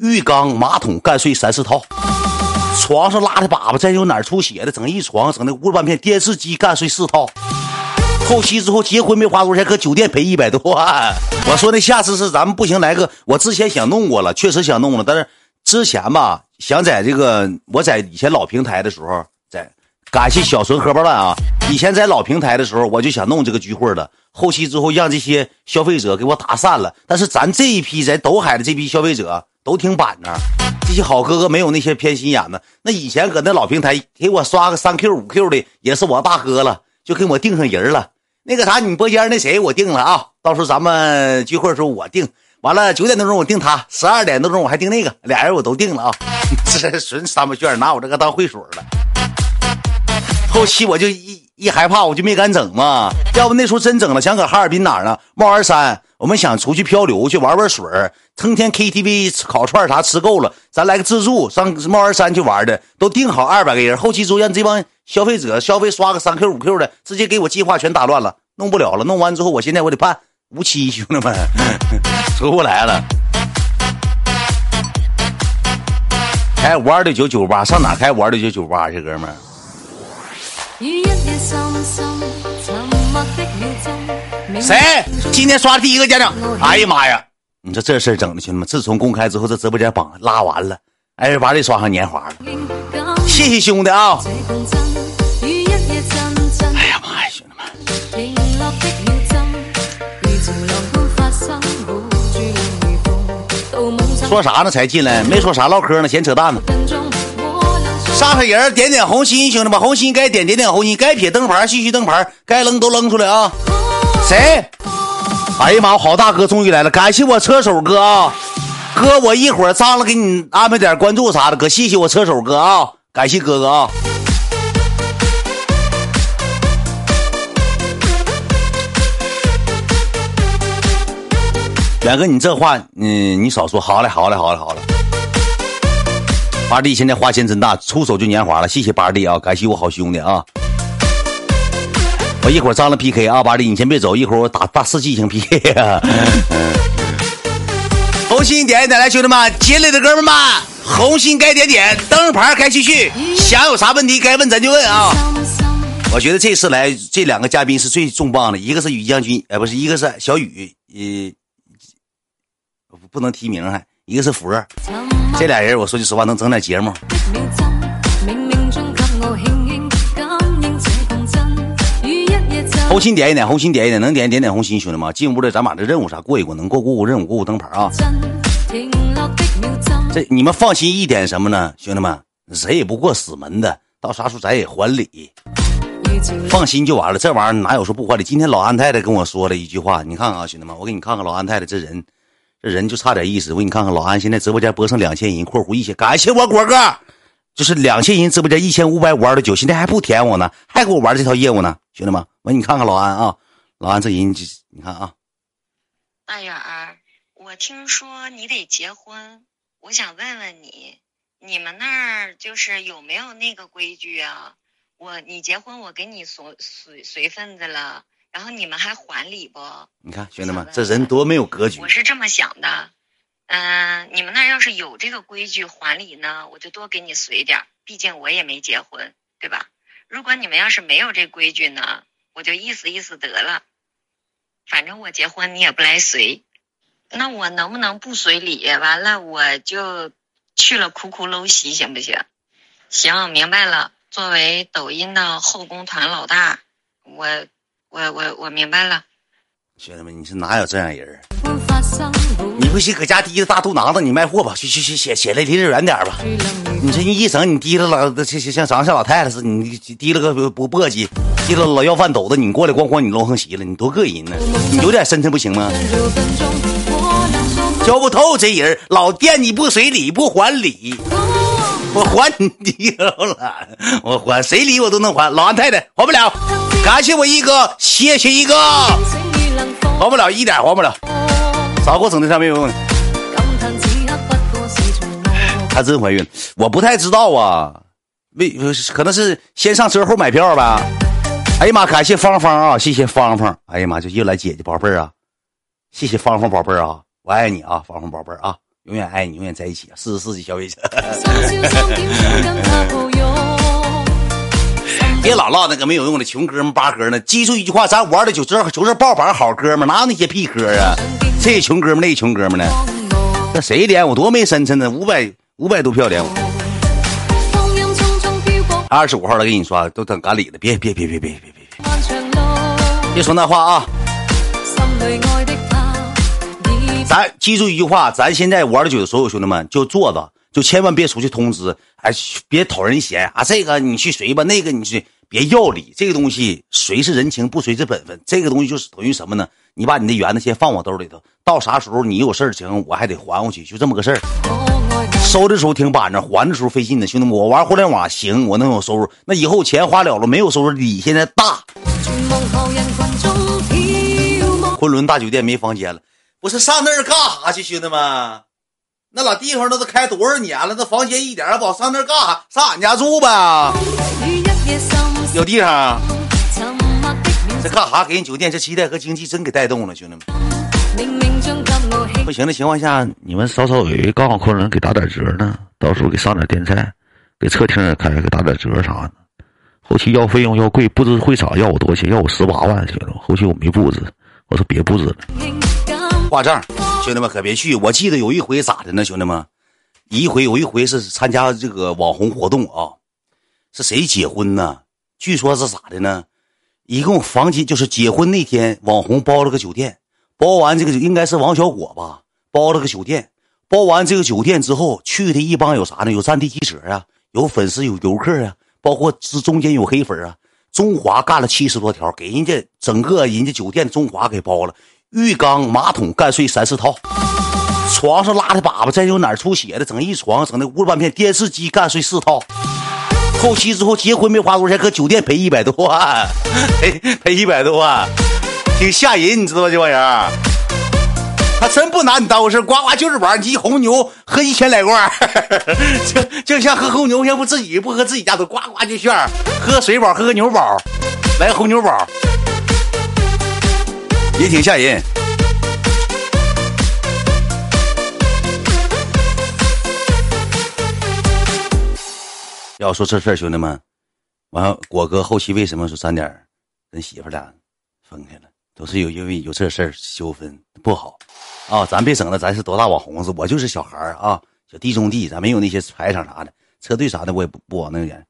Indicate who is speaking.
Speaker 1: 浴缸、马桶干碎三四套，床上拉的粑粑，再有哪儿出血的，整一床，整的屋半片。电视机干碎四套，后期之后结婚没花多少钱，搁酒店赔一百多万。我说那下次是咱们不行来个，我之前想弄过了，确实想弄了，但是之前吧，想在这个我在以前老平台的时候，在感谢小纯荷包蛋啊，以前在老平台的时候，我就想弄这个聚会的。后期之后，让这些消费者给我打散了。但是咱这一批在斗海的这批消费者都挺板正，这些好哥哥没有那些偏心眼子。那以前搁那老平台给我刷个三 Q 五 Q 的，也是我大哥了，就给我定上人了。那个啥，你播间那谁我定了啊？到时候咱们聚会的时候我定。完了九点多钟我定他，十二点多钟我还定那个，俩人我都定了啊。这纯三八卷，拿我这个当会所了。后期我就一。一害怕我就没敢整嘛，要不那时候真整了，想搁哈尔滨哪儿呢？帽儿山，我们想出去漂流去玩玩水儿，成天 KTV 烤串啥吃够了，咱来个自助上帽儿山去玩的，都定好二百个人。后期之后让这帮消费者消费刷个三 Q 五 Q 的，直接给我计划全打乱了，弄不了了。弄完之后，我现在我得办无期，兄弟们，出不来了。开五二六九酒吧，上哪开五二六九酒吧去，哥们儿？谁？今天刷第一个家长？哎呀妈呀！你说这事儿整的，兄弟们，自从公开之后，这直播间榜拉完了，哎，把这刷上年华了。谢谢兄弟啊！哎呀妈呀，兄弟们！说啥呢？才进来，没说啥，唠嗑呢，闲扯淡呢。上上人，点点红心，兄弟们，红心该点点点红心，该撇灯牌，续续灯牌，该扔都扔出来啊！谁？哎呀妈，好大哥终于来了，感谢我车手哥啊！哥，我一会儿张了给你安排点关注啥的，哥，谢谢我车手哥啊！感谢哥哥啊！远哥，你这话，嗯，你少说，好嘞，好嘞，好嘞，好嘞。八弟现在花钱真大，出手就年华了。谢谢八弟啊，感谢我好兄弟啊！我一会儿张了 PK 啊，八弟你先别走，一会儿我打大四 G 型 PK 啊！红心点一点来，兄弟们，进来的哥们们，红心该点点，灯牌该续续，想有啥问题该问咱就问啊！我觉得这次来这两个嘉宾是最重磅的，一个是宇将军，哎，不是，一个是小雨，呃，不能提名还，一个是佛。这俩人，我说句实话，能整点节目。红心点一点，红心点一点，能点点点红心，兄弟们，进屋的咱把这任务啥过一过，能过过过任务过过灯牌啊。这你们放心一点什么呢，兄弟们，谁也不过死门的，到啥时候咱也还礼，放心就完了。这玩意儿哪有说不还礼？今天老安太太跟我说了一句话，你看看啊，兄弟们，我给你看看老安太太这人。这人就差点意思，我给你看看，老安现在直播间播上两千人（括弧一千），感谢我果哥，就是两千人直播间一千五百五二的九，现在还不舔我呢，还给我玩这套业务呢，兄弟们，我你看看老安啊，老安这人，你看啊，
Speaker 2: 大眼儿，我听说你得结婚，我想问问你，你们那儿就是有没有那个规矩啊？我你结婚，我给你随随随份子了。然后你们还还礼不？
Speaker 1: 你看，兄弟们，这人多没有格局。
Speaker 2: 我是这么想的，嗯，你们那要是有这个规矩还礼呢，我就多给你随点毕竟我也没结婚，对吧？如果你们要是没有这规矩呢，我就意思意思得了。反正我结婚你也不来随，那我能不能不随礼？完了我就去了哭哭搂席，行不行？行，明白了。作为抖音的后宫团老大，我。我我我明白了，
Speaker 1: 兄弟们，你说哪有这样人你不信，搁家提着大肚囊子，你卖货吧，去去去，写写离这远点吧。你这一整，你提着老像像像长像老太太似的，你提了个不簸箕，提了老要饭斗子，你过来咣咣你搂上席了，你多膈应呢？你有点身材不行吗？教不透这人，老惦记不随礼不还礼，我还你了，我还谁理我都能还，老安太太还不了。感谢我一哥，谢谢一哥，还不了一点，还不了，咋给我整的上没有用呢？还真怀孕，我不太知道啊，为可能是先上车后买票吧。哎呀妈，感谢芳芳啊，谢谢芳芳。哎呀妈，就又来姐姐宝贝儿啊，谢谢芳芳宝贝儿啊，我爱你啊，芳芳宝贝儿啊。永远爱你，永远在一起。四十四级消费者，别老唠那个没有用的穷哥们八哥呢。记住一句话，咱玩的就是就是爆榜好哥们，哪有那些屁哥啊？这穷哥们那穷哥们呢？那谁连我多没深沉呢？五百五百多票连我。二十五号了，给你刷，都等赶礼了，别别别别别别别别说那话啊！咱记住一句话，咱现在玩的酒的所有兄弟们就坐着，就千万别出去通知，哎，别讨人嫌啊！这个你去随吧，那个你去别要礼，这个东西随是人情，不随是本分。这个东西就是等于什么呢？你把你的圆子先放我兜里头，到啥时候你有事儿情，我还得还回去，就这么个事儿。收的时候挺板正，还的时候费劲的，兄弟们，我玩互联网行，我能有收入，那以后钱花了了，没有收入，礼现在大。昆仑大酒店没房间了。不是上那儿干啥去，兄弟们？那老地方那都开多少年了？那房间一点儿不好上那儿干啥？上俺家住呗。有地方。这干啥？给人酒店这期待和经济真给带动了，兄弟们。不行的情况下，你们稍稍有一告诉昆仑给打点折呢，到时候给上点电菜，给客厅也开给打点折啥的。后期要费用要贵，布置会场要我多少钱？要我十八万，兄弟们。后期我没布置，我说别布置了。挂账，兄弟们可别去！我记得有一回咋的呢？兄弟们，一回有一回是参加这个网红活动啊，是谁结婚呢？据说是咋的呢？一共房间就是结婚那天，网红包了个酒店，包完这个应该是王小果吧，包了个酒店，包完这个酒店之后，去的一帮有啥呢？有战地记者啊，有粉丝，有游客啊，包括是中间有黑粉啊。中华干了七十多条，给人家整个人家酒店中华给包了。浴缸、马桶干碎三四套，床上拉的粑粑，再有哪儿出血的，整一床，整那屋半片。电视机干碎四套，后期之后结婚没花多少钱，搁酒店赔一百多万，赔赔一百多万，挺吓人，你知道吧？这玩意儿，他真不拿你当回事，呱呱就是玩你一红牛喝一千来罐，就就像喝红牛，要不自己不喝自己家都呱呱就炫，喝水宝，喝个牛宝，来个红牛宝。也挺吓人。要说这事儿，兄弟们，完果哥后期为什么说三点跟媳妇俩分开了，都是有因为有这事儿纠纷不好啊！咱别整了，咱是多大网红子，我就是小孩儿啊，小弟中弟，咱没有那些财产啥的，车队啥的，我也不不往那远。